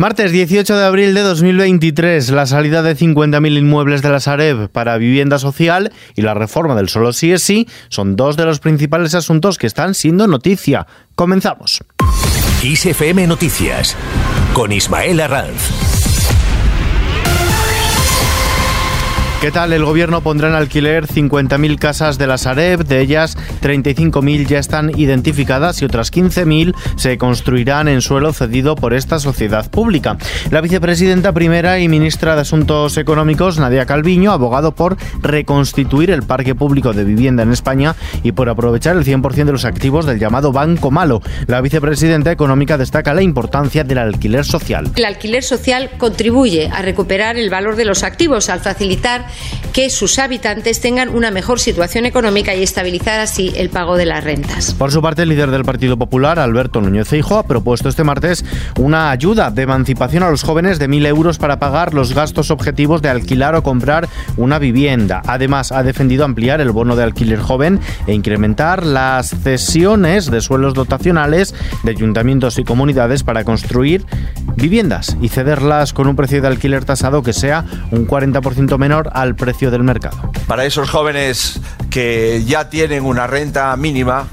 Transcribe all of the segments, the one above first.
Martes 18 de abril de 2023, la salida de 50.000 inmuebles de la Sareb para vivienda social y la reforma del solo sí es sí son dos de los principales asuntos que están siendo noticia. Comenzamos. ISFM Noticias con Ismael Arranz. ¿Qué tal? El gobierno pondrá en alquiler 50.000 casas de la Sareb, de ellas 35.000 ya están identificadas y otras 15.000 se construirán en suelo cedido por esta sociedad pública. La vicepresidenta primera y ministra de Asuntos Económicos, Nadia Calviño, abogado por reconstituir el parque público de vivienda en España y por aprovechar el 100% de los activos del llamado Banco Malo. La vicepresidenta económica destaca la importancia del alquiler social. El alquiler social contribuye a recuperar el valor de los activos al facilitar que sus habitantes tengan una mejor situación económica y estabilizar así el pago de las rentas. Por su parte, el líder del Partido Popular, Alberto Núñez Feijóo, ha propuesto este martes una ayuda de emancipación a los jóvenes de 1.000 euros para pagar los gastos objetivos de alquilar o comprar una vivienda. Además, ha defendido ampliar el bono de alquiler joven e incrementar las cesiones de suelos dotacionales de ayuntamientos y comunidades para construir viviendas y cederlas con un precio de alquiler tasado que sea un 40% menor al precio del mercado. Para esos jóvenes que ya tienen una renta mínima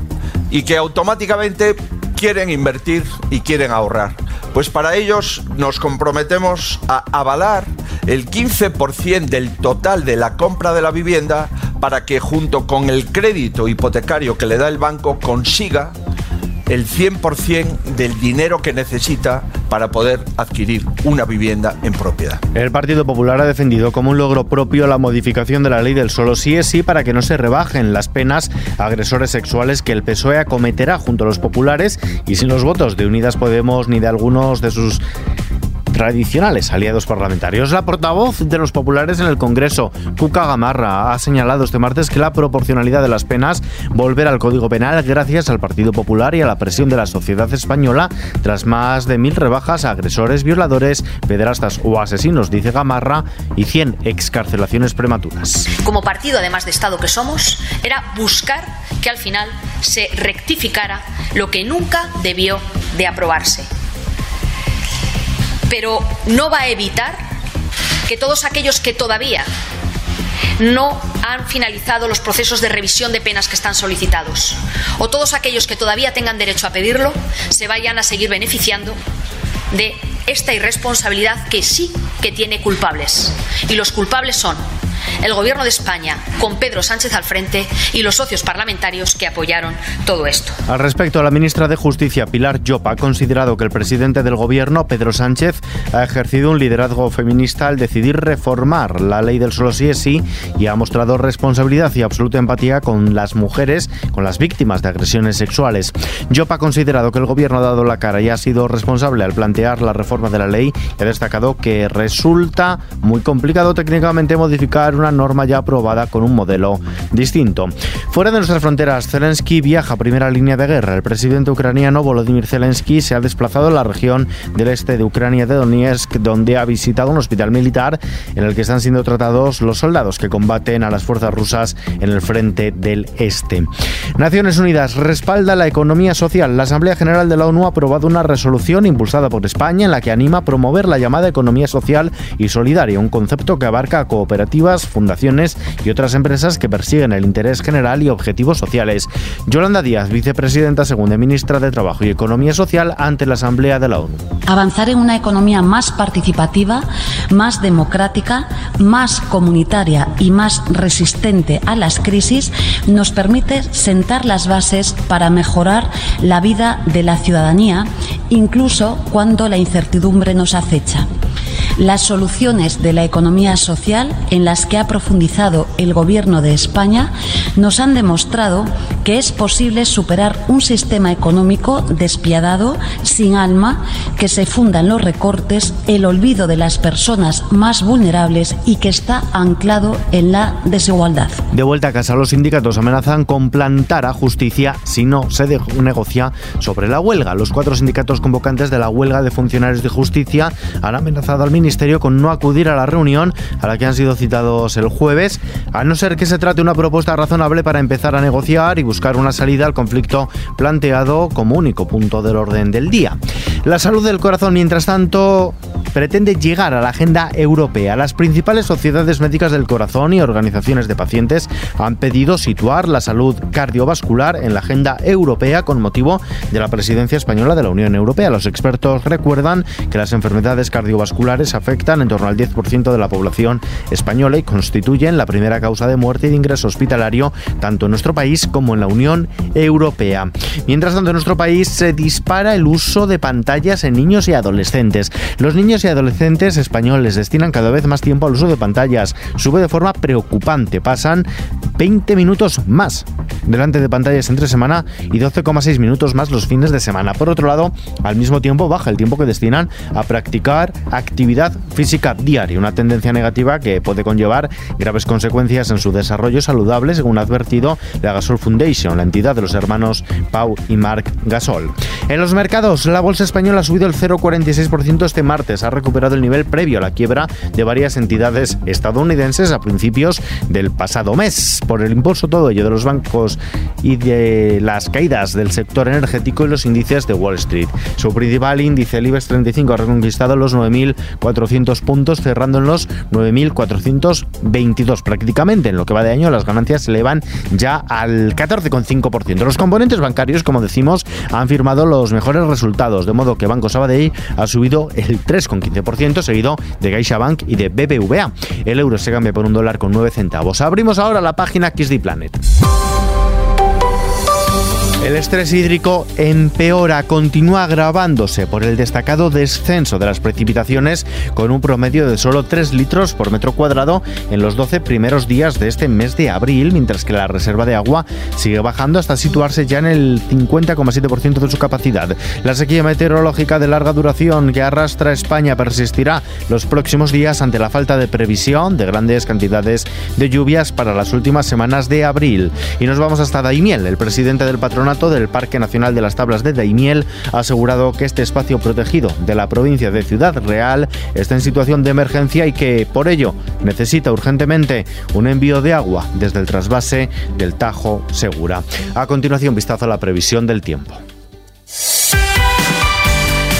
y que automáticamente quieren invertir y quieren ahorrar. Pues para ellos nos comprometemos a avalar el 15% del total de la compra de la vivienda para que junto con el crédito hipotecario que le da el banco consiga el 100% del dinero que necesita para poder adquirir una vivienda en propiedad. El Partido Popular ha defendido como un logro propio la modificación de la ley del solo sí es sí para que no se rebajen las penas a agresores sexuales que el PSOE acometerá junto a los populares y sin los votos de Unidas Podemos ni de algunos de sus tradicionales aliados parlamentarios. La portavoz de los populares en el Congreso, Cuca Gamarra, ha señalado este martes que la proporcionalidad de las penas volverá al Código Penal gracias al Partido Popular y a la presión de la sociedad española tras más de mil rebajas a agresores, violadores, pederastas o asesinos, dice Gamarra, y 100 excarcelaciones prematuras. Como partido, además de Estado que somos, era buscar que al final se rectificara lo que nunca debió de aprobarse pero no va a evitar que todos aquellos que todavía no han finalizado los procesos de revisión de penas que están solicitados o todos aquellos que todavía tengan derecho a pedirlo se vayan a seguir beneficiando de esta irresponsabilidad que sí que tiene culpables. Y los culpables son el Gobierno de España, con Pedro Sánchez al frente, y los socios parlamentarios que apoyaron todo esto. Al respecto, la ministra de Justicia, Pilar Llopa, ha considerado que el presidente del Gobierno, Pedro Sánchez, ha ejercido un liderazgo feminista al decidir reformar la ley del solo sí es sí y ha mostrado responsabilidad y absoluta empatía con las mujeres, con las víctimas de agresiones sexuales. Llopa ha considerado que el Gobierno ha dado la cara y ha sido responsable al plantear la reforma de la ley y ha destacado que resulta muy complicado técnicamente modificar una norma ya aprobada con un modelo distinto. Fuera de nuestras fronteras, Zelensky viaja a primera línea de guerra. El presidente ucraniano Volodymyr Zelensky se ha desplazado a la región del este de Ucrania de Donetsk, donde ha visitado un hospital militar en el que están siendo tratados los soldados que combaten a las fuerzas rusas en el frente del este. Naciones Unidas respalda la economía social. La Asamblea General de la ONU ha aprobado una resolución impulsada por España en la que anima a promover la llamada economía social y solidaria, un concepto que abarca cooperativas, fundaciones y otras empresas que persiguen el interés general y objetivos sociales. Yolanda Díaz, vicepresidenta segunda ministra de Trabajo y Economía Social ante la Asamblea de la ONU. Avanzar en una economía más participativa, más democrática, más comunitaria y más resistente a las crisis nos permite sentar las bases para mejorar la vida de la ciudadanía, incluso cuando la incertidumbre nos acecha. Las soluciones de la economía social en las que ha profundizado el Gobierno de España nos han demostrado que es posible superar un sistema económico despiadado, sin alma, que se funda en los recortes, el olvido de las personas más vulnerables y que está anclado en la desigualdad. De vuelta a casa, los sindicatos amenazan con plantar a justicia si no se negocia sobre la huelga. Los cuatro sindicatos convocantes de la huelga de funcionarios de justicia han amenazado al ministro Ministerio con no acudir a la reunión a la que han sido citados el jueves, a no ser que se trate una propuesta razonable para empezar a negociar y buscar una salida al conflicto planteado como único punto del orden del día. La salud del corazón, mientras tanto, pretende llegar a la agenda europea. Las principales sociedades médicas del corazón y organizaciones de pacientes han pedido situar la salud cardiovascular en la agenda europea con motivo de la presidencia española de la Unión Europea. Los expertos recuerdan que las enfermedades cardiovasculares afectan en torno al 10% de la población española y constituyen la primera causa de muerte y de ingreso hospitalario tanto en nuestro país como en la Unión Europea. Mientras tanto, en nuestro país se dispara el uso de pantallas en niños y adolescentes. Los niños y adolescentes españoles destinan cada vez más tiempo al uso de pantallas. Sube de forma preocupante. Pasan 20 minutos más delante de pantallas entre semana y 12,6 minutos más los fines de semana. Por otro lado, al mismo tiempo baja el tiempo que destinan a practicar actividad física diaria, una tendencia negativa que puede conllevar graves consecuencias en su desarrollo saludable, según ha advertido la Gasol Foundation, la entidad de los hermanos Pau y Marc Gasol. En los mercados, la bolsa española ha subido el 0,46% este martes, ha recuperado el nivel previo a la quiebra de varias entidades estadounidenses a principios del pasado mes, por el impulso todo ello de los bancos y de las caídas del sector energético y los índices de Wall Street. Su principal índice, el IBEX 35, ha reconquistado los 9.400 puntos, cerrando en los 9.422 prácticamente. En lo que va de año, las ganancias se elevan ya al 14,5%. Los componentes bancarios, como decimos, han firmado los mejores resultados, de modo que Banco Sabadell ha subido el 3,15%, seguido de CaixaBank y de BBVA. El euro se cambia por un dólar con 9 centavos. Abrimos ahora la página XD Planet. El estrés hídrico empeora, continúa agravándose por el destacado descenso de las precipitaciones con un promedio de solo 3 litros por metro cuadrado en los 12 primeros días de este mes de abril, mientras que la reserva de agua sigue bajando hasta situarse ya en el 50,7% de su capacidad. La sequía meteorológica de larga duración que arrastra España persistirá los próximos días ante la falta de previsión de grandes cantidades de lluvias para las últimas semanas de abril. Y nos vamos hasta Daimiel, el presidente del patronato del Parque Nacional de las Tablas de Daimiel ha asegurado que este espacio protegido de la provincia de Ciudad Real está en situación de emergencia y que por ello necesita urgentemente un envío de agua desde el trasvase del Tajo Segura. A continuación, vistazo a la previsión del tiempo.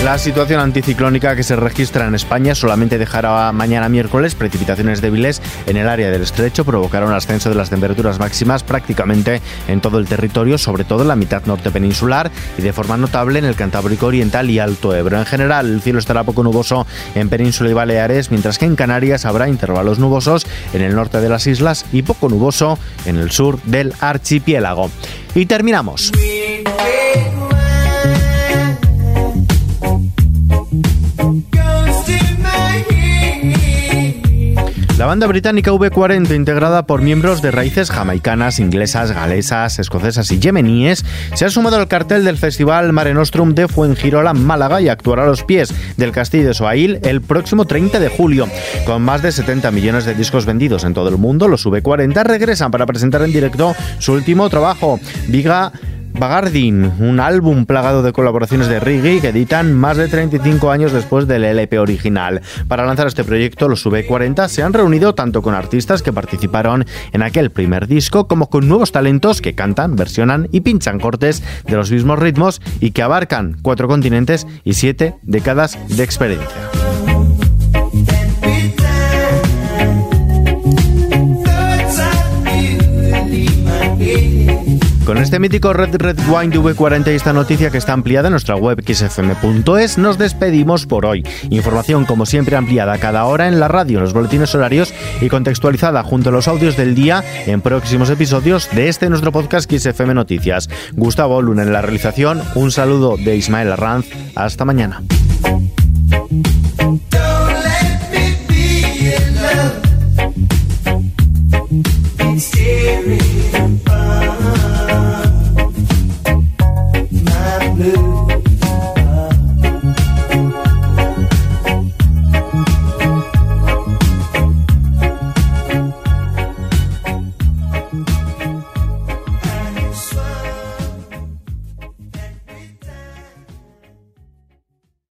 La situación anticiclónica que se registra en España solamente dejará mañana miércoles precipitaciones débiles en el área del estrecho, provocará un ascenso de las temperaturas máximas prácticamente en todo el territorio, sobre todo en la mitad norte peninsular y de forma notable en el Cantábrico Oriental y Alto Ebro. En general, el cielo estará poco nuboso en Península y Baleares, mientras que en Canarias habrá intervalos nubosos en el norte de las islas y poco nuboso en el sur del archipiélago. Y terminamos. La banda británica V40, integrada por miembros de raíces jamaicanas, inglesas, galesas, escocesas y yemeníes, se ha sumado al cartel del Festival Mare Nostrum de Fuengirola, Málaga, y actuará a los pies del Castillo de Soail el próximo 30 de julio. Con más de 70 millones de discos vendidos en todo el mundo, los V40 regresan para presentar en directo su último trabajo, Viga Bagardin, un álbum plagado de colaboraciones de reggae que editan más de 35 años después del LP original. Para lanzar este proyecto, los V40 se han reunido tanto con artistas que participaron en aquel primer disco como con nuevos talentos que cantan, versionan y pinchan cortes de los mismos ritmos y que abarcan cuatro continentes y siete décadas de experiencia. Este mítico Red Red Wine de V40 y esta noticia que está ampliada en nuestra web xfm.es, nos despedimos por hoy. Información como siempre ampliada cada hora en la radio, los boletines horarios y contextualizada junto a los audios del día en próximos episodios de este nuestro podcast XFM Noticias. Gustavo Luna en la realización, un saludo de Ismael Arranz, hasta mañana. I blue.